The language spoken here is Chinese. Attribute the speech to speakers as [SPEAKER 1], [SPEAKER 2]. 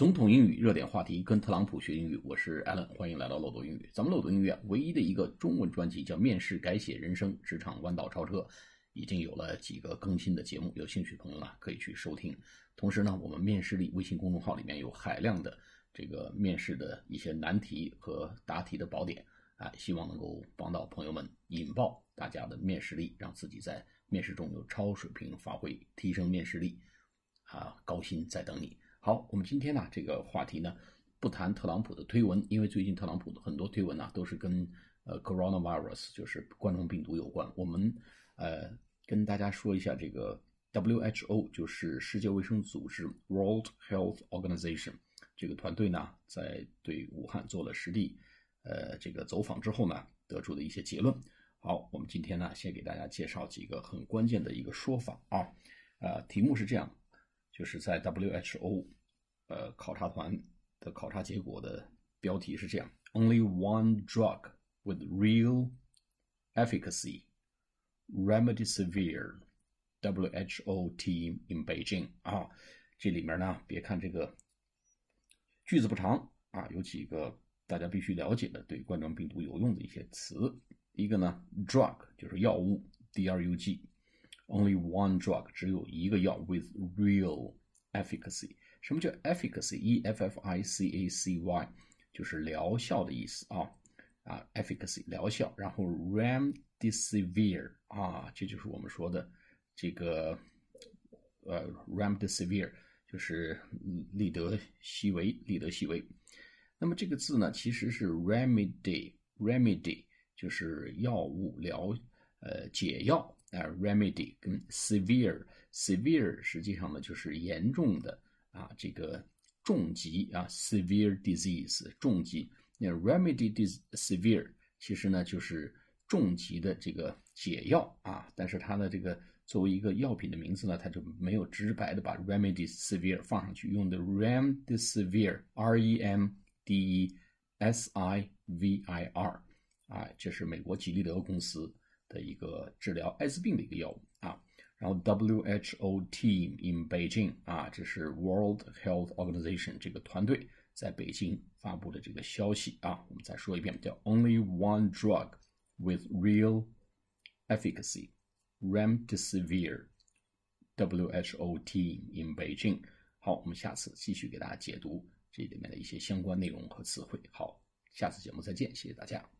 [SPEAKER 1] 总统英语热点话题，跟特朗普学英语，我是 Allen，欢迎来到漏斗英语。咱们漏斗英语，唯一的一个中文专辑叫《面试改写人生，职场弯道超车》，已经有了几个更新的节目，有兴趣的朋友呢可以去收听。同时呢，我们面试力微信公众号里面有海量的这个面试的一些难题和答题的宝典啊，希望能够帮到朋友们引爆大家的面试力，让自己在面试中有超水平发挥，提升面试力啊，高薪在等你。好，我们今天呢这个话题呢，不谈特朗普的推文，因为最近特朗普的很多推文呢都是跟呃 coronavirus 就是冠状病毒有关。我们呃跟大家说一下这个 WHO 就是世界卫生组织 World Health Organization 这个团队呢，在对武汉做了实地呃这个走访之后呢，得出的一些结论。好，我们今天呢先给大家介绍几个很关键的一个说法啊，呃题目是这样。就是在 WHO，呃，考察团的考察结果的标题是这样：Only one drug with real efficacy, remdesivir. WHO team in Beijing 啊，这里面呢，别看这个句子不长啊，有几个大家必须了解的对冠状病毒有用的一些词。一个呢，drug 就是药物，D-R-U-G。Only one drug，只有一个药，with real efficacy。什么叫 efficacy？E F F I C A C Y，就是疗效的意思啊啊，efficacy 疗效。然后 remdesivir 啊，这就是我们说的这个呃 remdesivir，就是利德西韦，利德西韦。那么这个字呢，其实是 remedy，remedy 就是药物疗呃解药。啊，remedy 跟 severe，severe 实际上呢就是严重的啊，这个重疾啊，severe disease 重疾。那 remedy dis severe 其实呢就是重疾的这个解药啊，但是它的这个作为一个药品的名字呢，它就没有直白的把 remedy severe 放上去，用的 remdesivir，r e m d e s i v i r，啊，这是美国吉利德公司。的一个治疗艾滋病的一个药物啊，然后 WHO team in Beijing 啊，这是 World Health Organization 这个团队在北京发布的这个消息啊，我们再说一遍，叫 Only one drug with real efficacy, remdesivir. WHO team in Beijing。好，我们下次继续给大家解读这里面的一些相关内容和词汇。好，下次节目再见，谢谢大家。